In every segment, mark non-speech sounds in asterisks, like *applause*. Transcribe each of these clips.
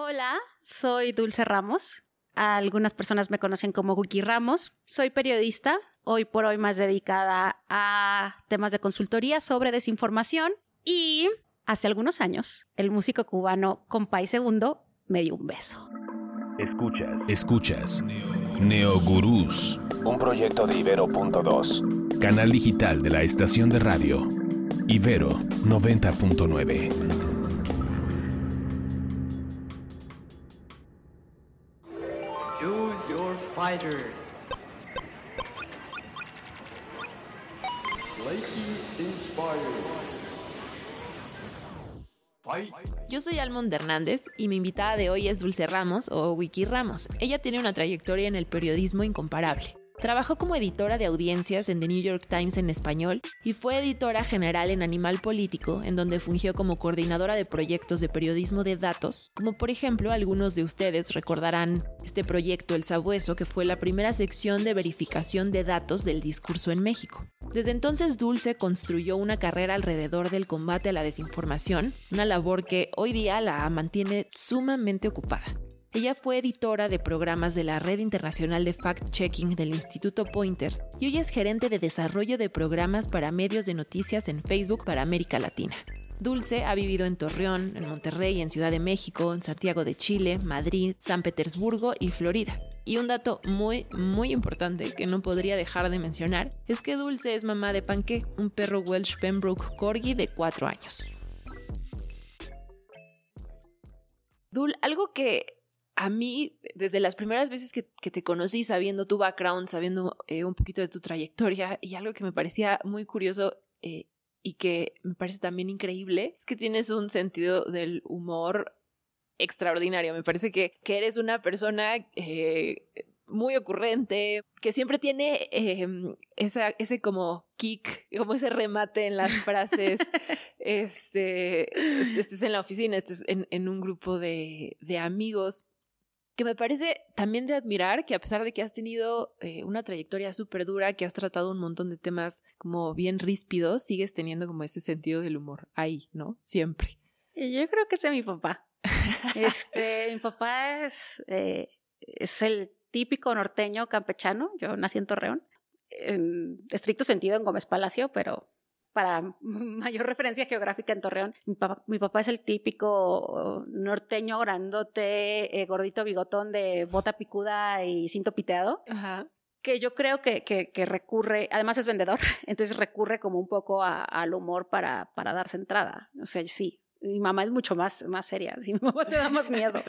Hola, soy Dulce Ramos. Algunas personas me conocen como Wiki Ramos. Soy periodista, hoy por hoy más dedicada a temas de consultoría sobre desinformación y hace algunos años el músico cubano Compay Segundo me dio un beso. Escuchas. Escuchas. Neogurús. Un proyecto de Ibero.2. Canal digital de la estación de radio. Ibero 90.9. fighter. Yo soy Almond Hernández y mi invitada de hoy es Dulce Ramos o Wiki Ramos. Ella tiene una trayectoria en el periodismo incomparable. Trabajó como editora de audiencias en The New York Times en español y fue editora general en Animal Político, en donde fungió como coordinadora de proyectos de periodismo de datos, como por ejemplo algunos de ustedes recordarán este proyecto El Sabueso, que fue la primera sección de verificación de datos del discurso en México. Desde entonces Dulce construyó una carrera alrededor del combate a la desinformación, una labor que hoy día la mantiene sumamente ocupada. Ella fue editora de programas de la Red Internacional de Fact-Checking del Instituto Pointer y hoy es gerente de desarrollo de programas para medios de noticias en Facebook para América Latina. Dulce ha vivido en Torreón, en Monterrey, en Ciudad de México, en Santiago de Chile, Madrid, San Petersburgo y Florida. Y un dato muy, muy importante que no podría dejar de mencionar es que Dulce es mamá de Panque, un perro Welsh Pembroke Corgi de 4 años. Dul, algo que a mí, desde las primeras veces que, te conocí, sabiendo tu background, sabiendo eh, un poquito de tu trayectoria, y algo que me parecía muy curioso eh, y que me parece también increíble, es que tienes un sentido del humor extraordinario. Me parece que, que eres una persona eh, muy ocurrente, que siempre tiene em, ese como kick, como ese remate en las frases. *laughs* este, estés en la oficina, estés en, en un grupo de, de amigos que me parece también de admirar que a pesar de que has tenido eh, una trayectoria súper dura, que has tratado un montón de temas como bien ríspidos, sigues teniendo como ese sentido del humor ahí, ¿no? Siempre. Yo creo que es mi papá. este, mi papá es, eh, es el típico norteño campechano. Yo nací en Torreón, en estricto sentido en Gómez Palacio, pero para mayor referencia geográfica en Torreón, mi papá, es el típico norteño grandote, eh, gordito bigotón de bota picuda y cinto piteado. Que yo creo que, que, recurre, además es vendedor, *laughs* entonces recurre como un poco al humor para, para darse entrada. O sea, sí, mi mamá es mucho más, más seria, *laughs* si mi mamá te da más miedo.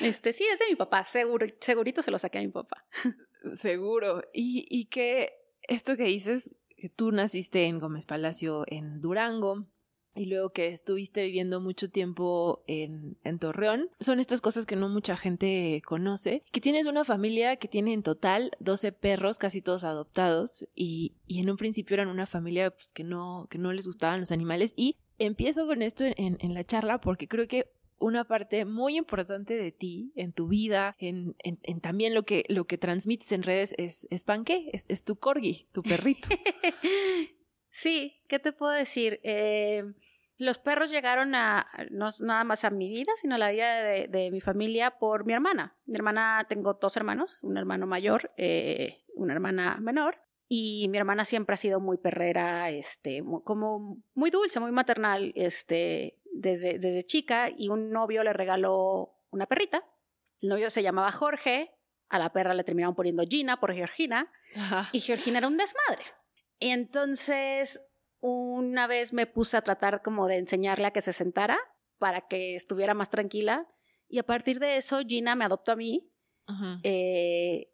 Este, sí, es de mi papá, seguro, segurito se lo saqué a mi papá. Seguro. Y, y que esto que dices, tú naciste en Gómez Palacio en Durango y luego que estuviste viviendo mucho tiempo en, en, Torreón, son estas cosas que no mucha gente conoce, que tienes una familia que tiene en total 12 perros, casi todos adoptados, y, y en un principio eran una familia pues, que, no, que no les gustaban los animales, y empiezo con esto en, en la charla porque creo que una parte muy importante de ti, en tu vida, en, también lo que, lo que transmites en redes es, es panqué, es, tu corgi, tu perrito. *laughs* sí, ¿qué te puedo decir? Eh, los perros llegaron a, no nada más a mi vida, sino a la vida de, mi familia por mi hermana. Mi hermana, tengo dos hermanos, un hermano mayor, eh, una hermana menor. Y mi hermana siempre ha sido muy perrera, este, como muy dulce, muy maternal, este, desde, desde chica y un novio le regaló una perrita. El novio se llamaba Jorge, a la perra le terminaron poniendo Gina por Georgina y Georgina era un desmadre. Y entonces una vez me puse a tratar como de enseñarle a que se sentara para que estuviera más tranquila y a partir de eso Gina me adoptó a mí. Eh, eh,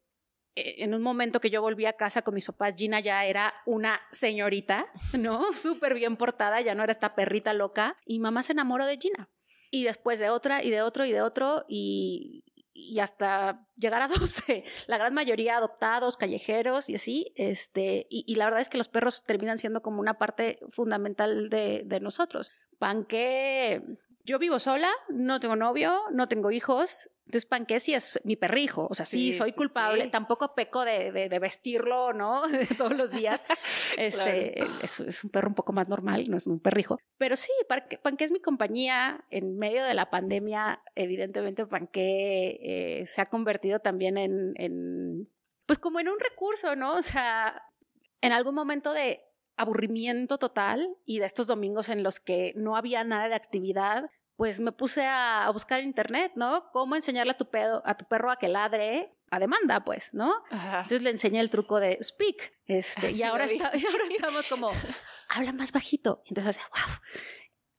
en un momento que yo volví a casa con mis papás, Gina ya era una señorita, *laughs* ¿no? Súper bien portada, ya no era esta perrita loca. Y mamá se enamoró de Gina. Y después de otra, y de otro, y de otro, y, y hasta llegar a *laughs* 12. La gran mayoría adoptados, callejeros y así. Este, y, la verdad es que los perros terminan siendo como una parte fundamental de nosotros. Panque, yo vivo sola, no tengo novio, no tengo hijos, Entonces, Panqué sí es mi perrijo, o sea, sí, Sí, soy sí, culpable, sí. tampoco peco de, de- de vestirlo, ¿no? *laughs* todos los días. *laughs* Este, es, es un perro un poco más normal, no es un perrijo. Pero sí, Panqué, Panqué es mi compañía en medio de la pandemia. Evidentemente, Panqué eh, se ha convertido también en, en, pues como en un recurso, ¿no? O sea, en algún momento de aburrimiento total y de estos domingos en los que no había nada de actividad, pues me puse a, buscar en internet, ¿no? Cómo enseñarle a tu, pedo, a tu perro a que ladre a demanda, pues, ¿no? Ajá. Entonces le enseñé el truco de speak. Este, y, Sí, ahora está- y ahora *laughs* estamos como, habla más bajito. Entonces hace, wow,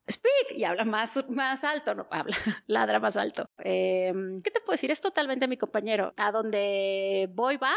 speak. Y habla más, más alto, no, habla, *laughs* ladra más alto. Eh, ¿Qué te puedo decir? Es totalmente mi compañero. A donde voy va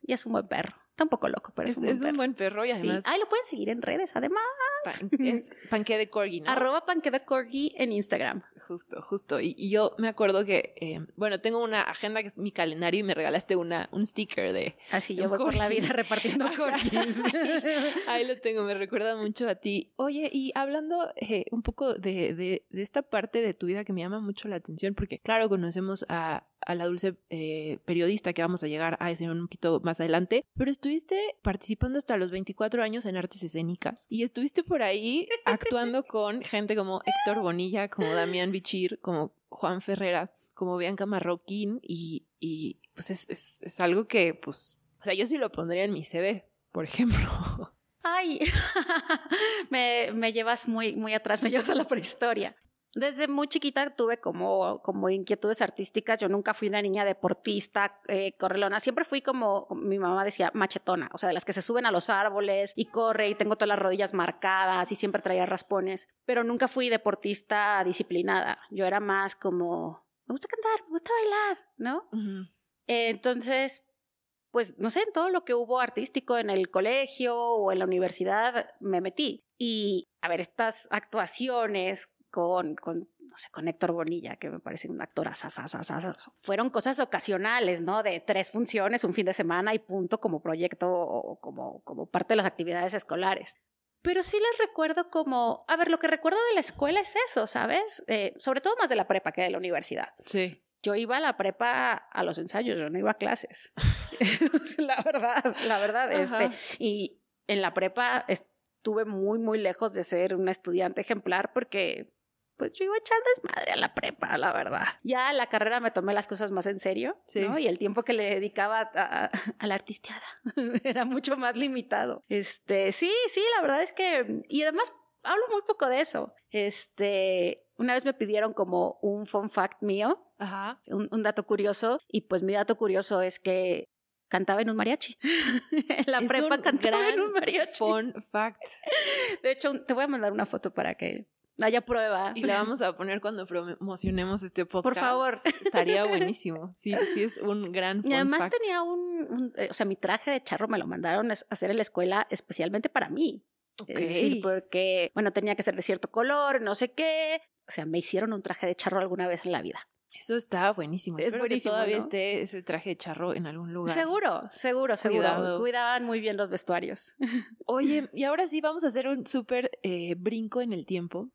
y es un buen perro. Está un poco loco, pero es, Es, un buen es un perro. buen perro y Sí. además Ay, lo pueden seguir en redes, además. Pan- es panque de corgi, ¿no? Arroba panqueda corgi en Instagram. Justo, justo. Y, y yo me acuerdo que, eh, bueno, tengo una agenda que es mi calendario y me regalaste una, un sticker de... Así yo voy por la vida repartiendo *laughs* corgis. *laughs* Ahí lo tengo, me recuerda mucho a ti. Oye, y hablando eh, un poco de, de, de esta parte de tu vida que me llama mucho la atención, porque claro, conocemos a, a la dulce eh, periodista que vamos a llegar a ese un poquito más adelante, pero estuviste participando hasta los 24 años en artes escénicas y estuviste por ahí *laughs* actuando con gente como Héctor Bonilla, como Damián Bichir, como Juan Ferrera, como Bianca Marroquín y, y pues es, es, es algo que pues, o sea, yo sí lo pondría en mi CV, por ejemplo. Ay, *laughs* me, me llevas muy, muy atrás, me llevas a la prehistoria. Desde muy chiquita tuve como, como inquietudes artísticas. Yo nunca fui una niña deportista, eh, correlona. Siempre fui como, mi mamá decía, machetona. O sea, de las que se suben a los árboles y corre y tengo todas las rodillas marcadas y siempre traía raspones. Pero nunca fui deportista disciplinada. Yo era más como, me gusta cantar, me gusta bailar, ¿no? Eh, Entonces, pues no sé, en todo lo que hubo artístico en el colegio o en la universidad me metí. Y a ver, estas actuaciones con, con no sé, con Héctor Bonilla, que me parece un actor asasasasasaso, fueron cosas ocasionales, ¿no? De tres funciones, un fin de semana y punto como proyecto o como, como parte de las actividades escolares. Pero sí les recuerdo como, a ver, lo que recuerdo de la escuela es eso, ¿sabes? Eh, sobre todo más de la prepa que de la universidad Sí. yo iba a la prepa a los ensayos, yo no iba a clases. *laughs* *laughs* la verdad, la verdad, Ajá. este, y en la prepa estuve muy, muy lejos de ser una estudiante ejemplar porque pues yo iba a echar desmadre a la prepa, la verdad. Ya a la carrera me tomé las cosas más en serio, Sí. ¿no? Y el tiempo que le dedicaba a, a- a la artisteada *laughs* era mucho más limitado. Este, sí, sí, la verdad es que, y además hablo muy poco de eso. Este, una vez me pidieron como un fun fact mío, Ajá. un, un dato curioso, y pues mi dato curioso es que cantaba en un mariachi. *laughs* en la Es prepa cantaba en un mariachi. Fun fact. *laughs* De hecho, te voy a mandar una foto para que haya prueba. Y la vamos a poner cuando promocionemos este podcast. Por favor. Estaría buenísimo. Sí, sí es un gran Y además fact. tenía un, un- eh, o sea, mi traje de charro me lo mandaron a hacer en la escuela especialmente para mí. Ok. Es decir, porque, bueno, tenía que ser de cierto color, no sé qué. O sea, me hicieron un traje de charro alguna vez en la vida. Eso está buenísimo. Es Espero que buenísimo, todavía ¿no? esté ese traje de charro en algún lugar. Seguro, seguro, seguro. Cuidado. Cuidaban muy bien los vestuarios. Oye, y ahora sí vamos a hacer un súper eh, brinco en el tiempo,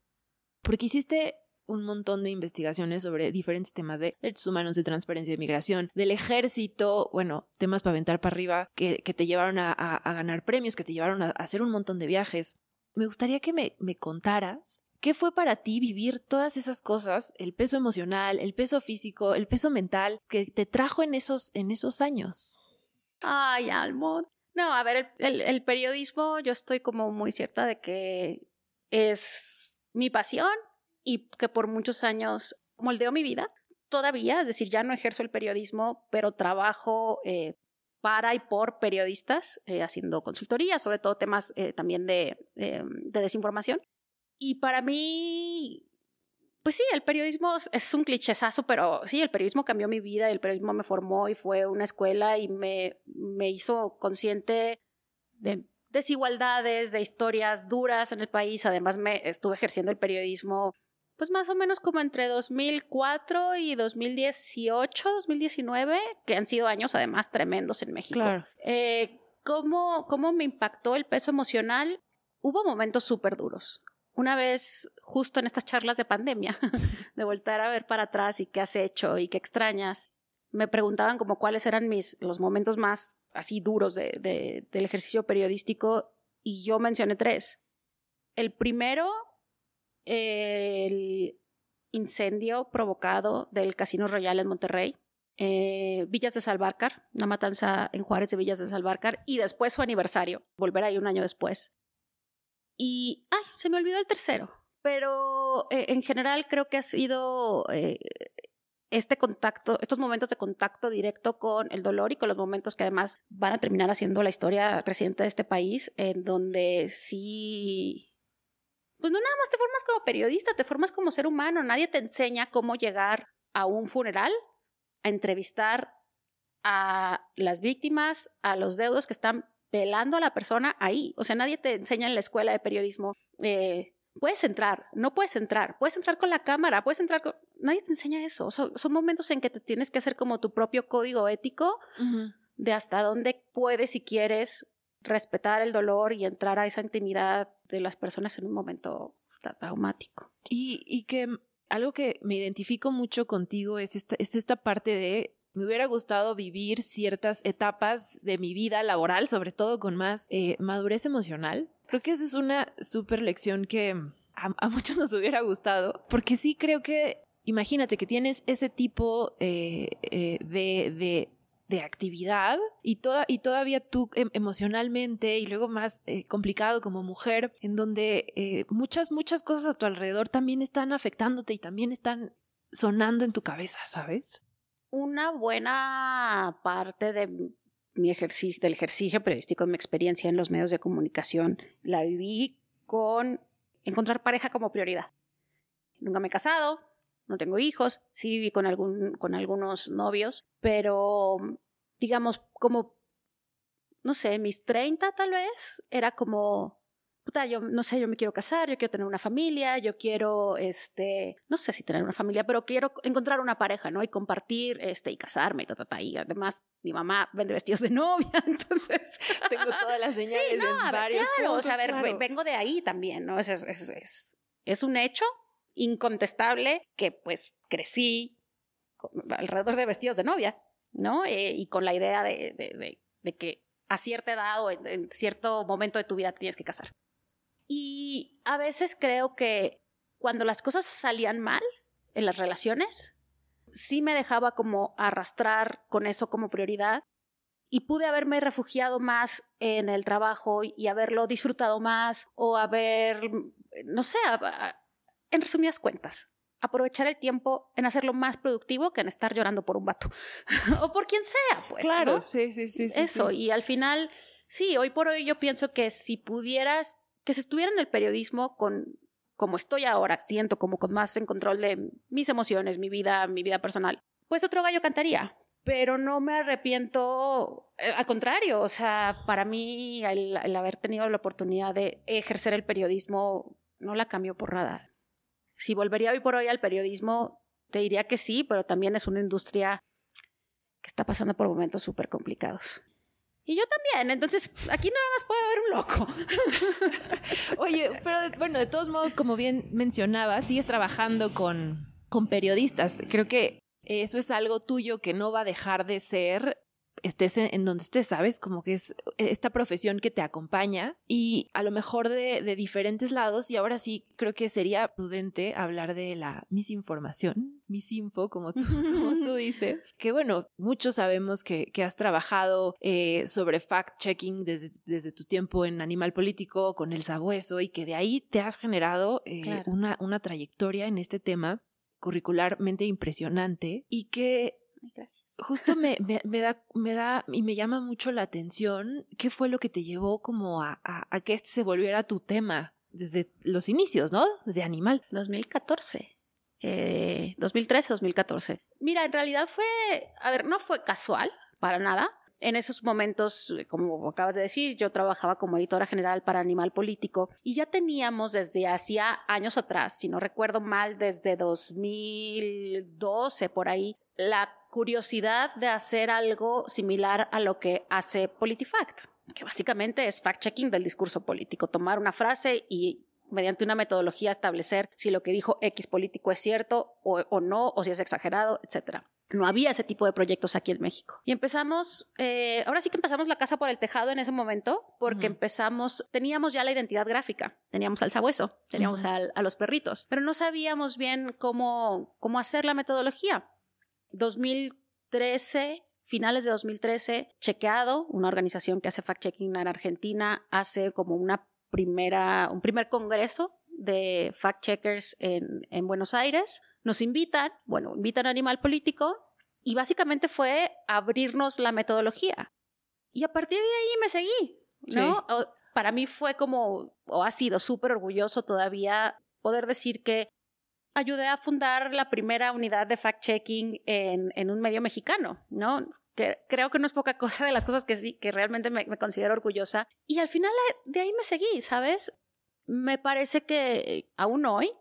porque hiciste un montón de investigaciones sobre diferentes temas de derechos humanos, de transparencia de migración, del ejército, bueno, temas para aventar para arriba, que, te llevaron a, ganar premios, que te llevaron a, hacer un montón de viajes. Me gustaría que me, contaras qué fue para ti vivir todas esas cosas, el peso emocional, el peso físico, el peso mental, que te trajo en esos, en esos años. Ay, Almond. No, a ver, el- el periodismo, yo estoy como muy cierta de que es mi pasión y que por muchos años moldeó mi vida. Todavía, es decir, ya no ejerzo el periodismo, pero trabajo eh, para y por periodistas, eh, haciendo consultoría, sobre todo temas eh, también de, eh, de desinformación. Y para mí, pues sí, el periodismo es- un clichésazo, pero sí, el periodismo cambió mi vida, el periodismo me formó y fue una escuela y me, me hizo consciente de desigualdades, de historias duras en el país. Además, me estuve ejerciendo el periodismo, pues más o menos como entre 2004 y 2018, 2019, que han sido años además tremendos en México. Eh, ¿cómo, ¿Cómo me impactó el peso emocional? Hubo momentos súper duros. una vez, justo en estas charlas de pandemia, *laughs* de voltar a ver para atrás y qué has hecho y qué extrañas, me preguntaban como cuáles eran mis, los momentos más así duros de, del ejercicio periodístico y yo mencioné tres. El primero, el incendio provocado del Casino Royal en Monterrey. Eh, Villas de Salvarcar, una matanza en Juárez de Villas de Salvarcar, y después su aniversario, volver ahí un año después. Y, ay, se me olvidó el tercero, pero eh, en general creo que ha sido eh, este contacto, estos momentos de contacto directo con el dolor y con los momentos que además van a terminar haciendo la historia reciente de este país, en donde sí, pues no nada más te formas como periodista, te formas como ser humano, nadie te enseña cómo llegar a un funeral, a entrevistar a las víctimas, a los deudos que están pelando a la persona ahí. O sea, nadie te enseña en la escuela de periodismo, eh, puedes entrar, no puedes entrar, puedes entrar con la cámara, puedes entrar con... Nadie te enseña eso. Son, momentos en que te tienes que hacer como tu propio código ético de hasta dónde puedes y quieres respetar el dolor y entrar a esa intimidad de las personas en un momento traumático. Y, y que algo que me identifico mucho contigo es esta, es esta parte de me hubiera gustado vivir ciertas etapas de mi vida laboral, sobre todo con más eh, madurez emocional. Creo que eso es una súper lección que a, muchos nos hubiera gustado, porque sí creo que, imagínate que tienes ese tipo eh, eh, de, actividad y, toda, y todavía tú em, emocionalmente y luego más complicado como mujer, en donde muchas, muchas cosas a tu alrededor también están afectándote y también están sonando en tu cabeza, ¿sabes? una buena parte de mi ejercicio, del ejercicio periodístico, mi experiencia en los medios de comunicación, la viví con encontrar pareja como prioridad. Nunca me he casado, no tengo hijos, sí viví con, algún, con algunos novios, pero digamos, como, no sé, mis 30 tal vez, era como, puta, yo no sé, yo me quiero casar, yo quiero tener una familia, yo quiero, este, no sé si tener una familia, pero quiero encontrar una pareja, ¿no? Y compartir, este, y casarme, y ta, ta, ta. Y además, mi mamá vende vestidos de novia, *laughs* entonces *laughs* tengo todas las señales sí, no, varios claro, o sea, a ver, vengo de ahí también, ¿no? Es, es, es, es, un hecho incontestable que, pues, crecí alrededor de vestidos de novia, ¿no? Eh, y con la idea de, de, que a cierta edad o en, cierto momento de tu vida te tienes que casar. Y a veces creo que cuando las cosas salían mal en las relaciones, sí me dejaba como arrastrar con eso como prioridad y pude haberme refugiado más en el trabajo y haberlo disfrutado más o haber, no sé, en resumidas cuentas, aprovechar el tiempo en hacerlo más productivo que en estar llorando por un vato *laughs* o por quien sea, pues. Claro, sí, sí, sí. Eso, y al final, sí, hoy por hoy yo pienso que si pudieras que se estuviera en el periodismo con como estoy ahora, siento como con más en control de mis emociones, mi vida, mi vida personal, pues otro gallo cantaría. Pero no me arrepiento, eh, al contrario, o sea, para mí el, haber tenido la oportunidad de ejercer el periodismo no la cambió por nada. Si volvería hoy por hoy al periodismo, te diría que sí, pero también es una industria que está pasando por momentos súper complicados. Y yo también, entonces aquí nada más puede haber un loco. *laughs* *laughs* Oye, pero bueno, de todos modos, como bien mencionaba, sigues trabajando con, con periodistas. Creo que eso es algo tuyo que no va a dejar de ser estés en, donde estés, ¿sabes? Como que es esta profesión que te acompaña y a lo mejor de, de, diferentes lados y ahora sí creo que sería prudente hablar de la misinformación, misinfo, como tú, *laughs* como tú dices, que bueno, muchos sabemos que, que has trabajado eh, sobre fact-checking desde, desde tu tiempo en Animal Político con el sabueso y que de ahí te has generado eh, una, una trayectoria en este tema curricularmente impresionante y que Gracias. Justo me, me, da, me da y me llama mucho la atención qué fue lo que te llevó como a, a, que este se volviera tu tema desde los inicios, ¿no? Desde Animal. 2014. Eh, 2013, 2014. Mira, en realidad fue, a ver, no fue casual, para nada. En esos momentos, como acabas de decir, yo trabajaba como editora general para Animal Político y ya teníamos desde hacía años atrás, si no recuerdo mal, desde 2012 por ahí, la curiosidad de hacer algo similar a lo que hace PolitiFact, que básicamente es fact-checking del discurso político, tomar una frase y mediante una metodología establecer si lo que dijo X político es cierto o, o no, o si es exagerado, etcétera. No había ese tipo de proyectos aquí en México. Y empezamos, eh, ahora sí que empezamos la casa por el tejado en ese momento, porque empezamos, teníamos ya la identidad gráfica, teníamos al sabueso, teníamos al- a los perritos, pero no sabíamos bien cómo, cómo hacer la metodología. 2013, finales de 2013, Chequeado, una organización que hace fact-checking en Argentina, hace como una primera, un primer congreso de fact-checkers en, en Buenos Aires. Nos invitan, bueno, invitan a Animal Político y básicamente fue abrirnos la metodología. Y a partir de ahí me seguí, ¿no? Para mí fue como, o ha sido súper orgulloso todavía poder decir que ayudé a fundar la primera unidad de fact-checking en, en un medio mexicano, ¿no? Que creo que no es poca cosa de las cosas que sí, que realmente me, me considero orgullosa. Y al final eh, de ahí me seguí, ¿sabes? Me parece que aún hoy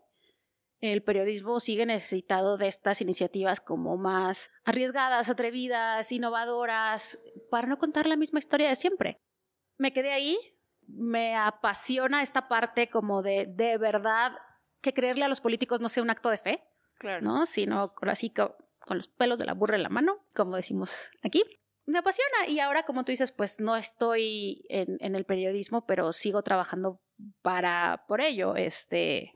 el periodismo sigue necesitado de estas iniciativas como más arriesgadas, atrevidas, innovadoras, para no contar la misma historia de siempre. Me quedé ahí, me apasiona esta parte como de de verdad que creerle a los políticos no sea un acto de fe, Claro. ¿no? Sino así co- con los pelos de la burra en la mano, como decimos aquí. Me apasiona y ahora, como tú dices, pues no estoy en, en el periodismo, pero sigo trabajando para por ello. Este,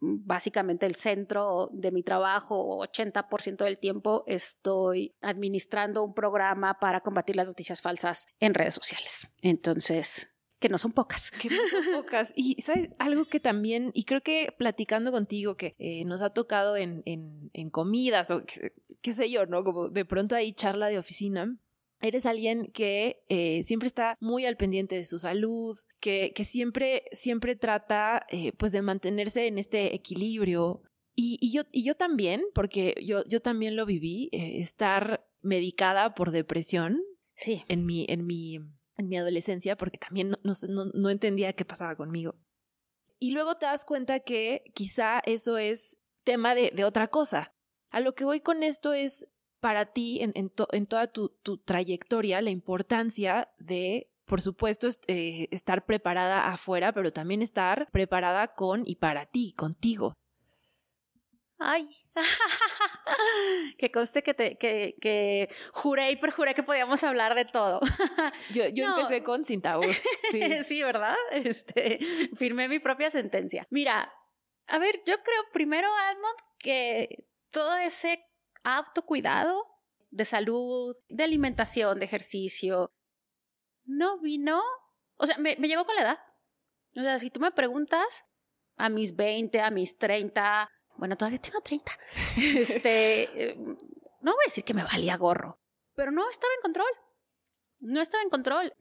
básicamente el centro de mi trabajo, 80% del tiempo estoy administrando un programa para combatir las noticias falsas en redes sociales. Entonces, que no son pocas. Que no son pocas. Y sabes, algo que también, y creo que platicando contigo, que eh, nos ha tocado en, en, en comidas o qué, qué sé yo, ¿no? Como de pronto hay charla de oficina. Eres alguien que eh, siempre está muy al pendiente de su salud, que, que siempre, siempre trata eh, pues de mantenerse en este equilibrio. Y, y yo, y yo también, porque yo, yo también lo viví, estar medicada por depresión Sí. en mi, en mi, en mi adolescencia, porque también no, entendía qué pasaba conmigo. Y luego te das cuenta que quizá eso es tema de, otra cosa. A lo que voy con esto es para ti, en, en, to- en toda tu, trayectoria, la importancia de, por supuesto, est- eh, estar preparada afuera, pero también estar preparada con y para ti, contigo. Ay, *laughs* que conste que, te, que, que juré y perjuré que podíamos hablar de todo. *laughs* Yo, yo No. empecé con sin tabús. *laughs* Sí. Sí. ¿verdad? Este, firmé mi propia sentencia. Mira, a ver, yo creo primero, Almond, que todo ese autocuidado de salud, de alimentación, de ejercicio, no vino, o sea, me, me llegó con la edad. O sea, si tú me preguntas a mis 20, a mis 30, bueno, todavía tengo 30, *laughs* este, eh, no voy a decir que me valía gorro, pero no estaba en control. No estaba en control.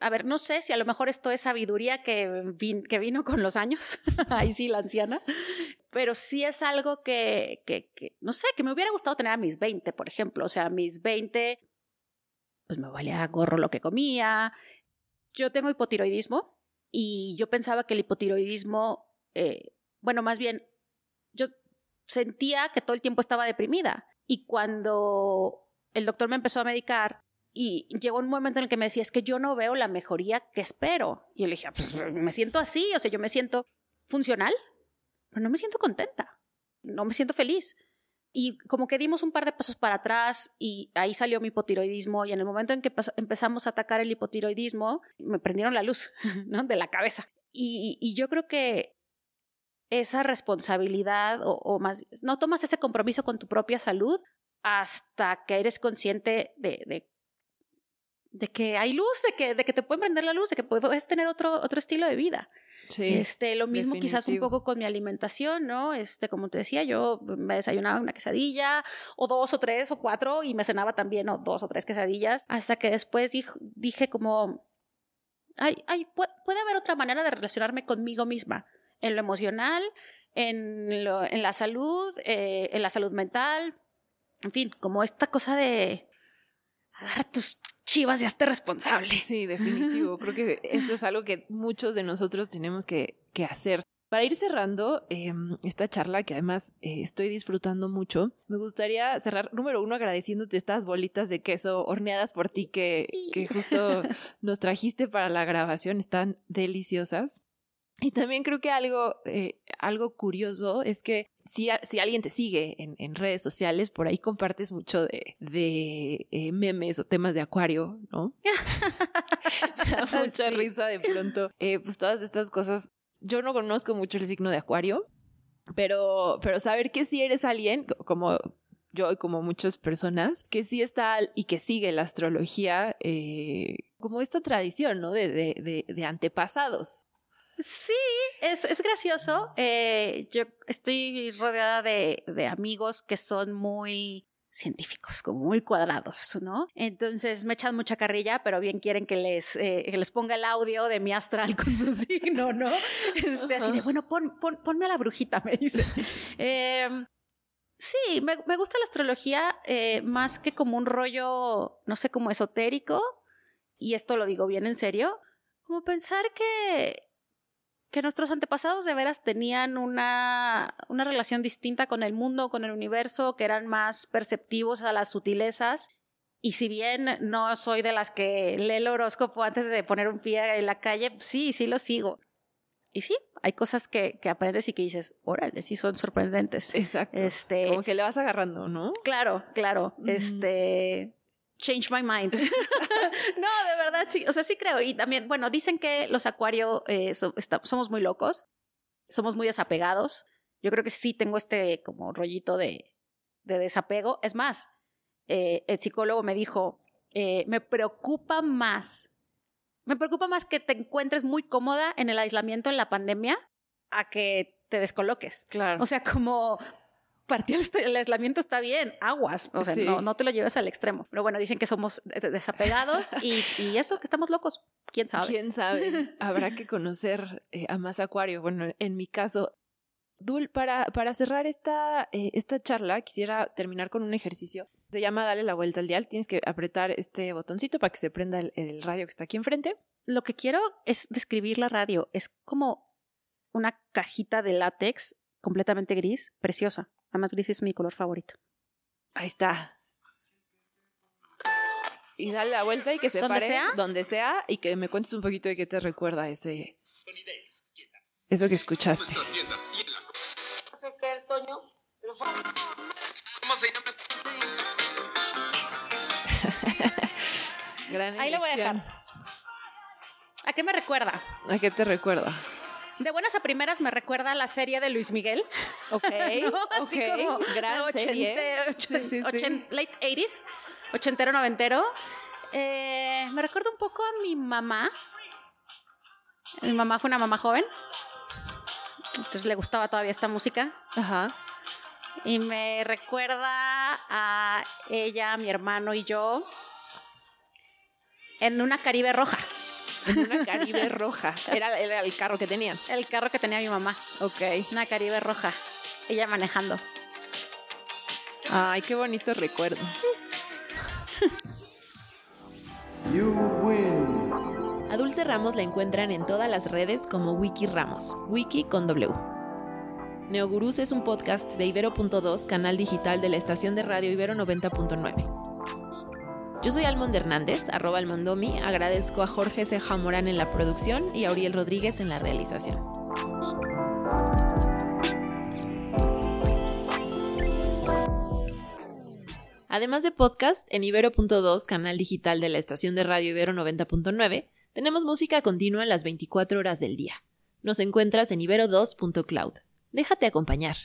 A ver, no sé si a lo mejor esto es sabiduría que, vin- que vino con los años, *laughs* ahí sí, la anciana, pero sí es algo que, que, que, no sé, que me hubiera gustado tener a mis 20, por ejemplo. O sea, a mis 20, pues me valía gorro lo que comía. Yo tengo hipotiroidismo y yo pensaba que el hipotiroidismo, eh, bueno, más bien, sentía que todo el tiempo estaba deprimida. Y cuando el doctor me empezó a medicar, y llegó un momento en el que me decía, es que yo no veo la mejoría que espero. Y yo le dije, pues me siento así, o sea, yo me siento funcional, pero no me siento contenta, no me siento feliz. Y como que dimos un par de pasos para atrás y ahí salió mi hipotiroidismo y en el momento en que empezamos a atacar el hipotiroidismo, me prendieron la luz, *laughs* ¿no? De la cabeza. Y yo creo que esa responsabilidad o, o más, no tomas ese compromiso con tu propia salud hasta que eres consciente de, de, de que hay luz, de que, de que te pueden prender la luz, de que puedes tener otro, otro estilo de vida. Sí. Este, lo mismo quizás un poco con mi alimentación, ¿no? Este, como te decía, yo me desayunaba una quesadilla, o dos, o tres, o cuatro, y me cenaba también, o dos o tres quesadillas, hasta que después dij- dije como, ay, ay, pu- puede haber otra manera de relacionarme conmigo misma, en lo emocional, en, lo- en la salud, eh, en la salud mental, en fin, como esta cosa de agarra tus chivas y hazte responsable. Sí, definitivo. Creo que eso es algo que muchos de nosotros tenemos que, que hacer. Para ir cerrando eh, esta charla, que además eh, estoy disfrutando mucho, me gustaría cerrar, número uno, agradeciéndote estas bolitas de queso horneadas por ti que, que justo nos trajiste para la grabación. Están deliciosas. Y también creo que algo, eh, algo curioso es que si, si alguien te sigue en, en, redes sociales, por ahí compartes mucho de, de eh, memes o temas de acuario, ¿no? da *laughs* *laughs* mucha risa de pronto. Eh, pues todas estas cosas. Yo no conozco mucho el signo de acuario, pero, pero saber que si eres alguien, como yo y como muchas personas, que sí está y que sigue la astrología eh, como esta tradición, ¿no? De, de, de, de antepasados. Sí, es, es gracioso. Eh, yo estoy rodeada de, de amigos que son muy científicos, como muy cuadrados, ¿no? Entonces me echan mucha carrilla, pero bien quieren que les, eh, que les ponga el audio de mi astral con su *laughs* signo, ¿no? Este, así de, bueno, pon, pon, ponme a la brujita, *laughs* me dice. Eh, sí, me, me, gusta la astrología eh, más que como un rollo, no sé, como esotérico, y esto lo digo bien en serio, como pensar que que nuestros antepasados de veras tenían una, una relación distinta con el mundo, con el universo, que eran más perceptivos a las sutilezas. Y si bien no soy de las que lee el horóscopo antes de poner un pie en la calle, sí, sí lo sigo. Y sí, hay cosas que, que aprendes y que dices, órale, sí son sorprendentes. Exacto. Este, Como que le vas agarrando, ¿no? Claro, claro. Mm. Este, change my mind. *laughs* no, de verdad, sí, o sea, sí creo. Y también, bueno, dicen que los acuarios eh, so, está, somos muy locos, somos muy desapegados. Yo creo que sí tengo este como rollito de, de desapego. Es más, eh, el psicólogo me dijo, eh, me preocupa más, me preocupa más que te encuentres muy cómoda en el aislamiento en la pandemia a que te descoloques. Claro. O sea, como partir el aislamiento está bien, aguas, o sea, sí. no, no, te lo lleves al extremo. Pero bueno, dicen que somos desapegados *laughs* y, y eso, que estamos locos, quién sabe. Quién sabe. *laughs* Habrá que conocer eh, a más Acuario. Bueno, en mi caso, Dul, para, para cerrar esta, eh, esta charla, quisiera terminar con un ejercicio. Se llama Dale la vuelta al dial. Tienes que apretar este botoncito para que se prenda el, el radio que está aquí enfrente. Lo que quiero es describir la radio. Es como una cajita de látex completamente gris, preciosa. Además, gris es mi color favorito. Ahí está. Y dale la vuelta y que se ¿Donde pare sea? donde sea y que me cuentes un poquito de qué te recuerda ese. Eso que escuchaste. ¿Cómo se llama? Gran Ahí lo voy a dejar. ¿A qué me recuerda? ¿A qué te recuerda? De buenas a primeras me recuerda a la serie de Luis Miguel. *laughs* Ok, *laughs* ¿No? Así ok, como gran ochente- serie. ochen- Sí, sí, sí. ochen- late 80s, ochentero, noventero. Eh, me recuerda un poco a mi mamá. Mi mamá fue una mamá joven. Entonces le gustaba todavía esta música. Ajá. Y me recuerda a ella, mi hermano y yo en una Caribe roja. En una Caribe roja. Era, era el carro que tenían. El carro que tenía mi mamá. Ok. Una Caribe roja. Ella manejando. Ay, qué bonito recuerdo. A Dulce Ramos la encuentran en todas las redes como Wiki Ramos, Wiki con W. Neogurús es un podcast de Ibero.2, canal digital de la estación de radio Ibero 90.9. Yo soy Almond Hernández, arroba Almondomi, agradezco a Jorge Ceja Morán en la producción y a Uriel Rodríguez en la realización. Además de podcast, en Ibero.2, canal digital de la estación de radio Ibero 90.9, tenemos música continua las 24 horas del día. Nos encuentras en ibero2.cloud. Déjate acompañar.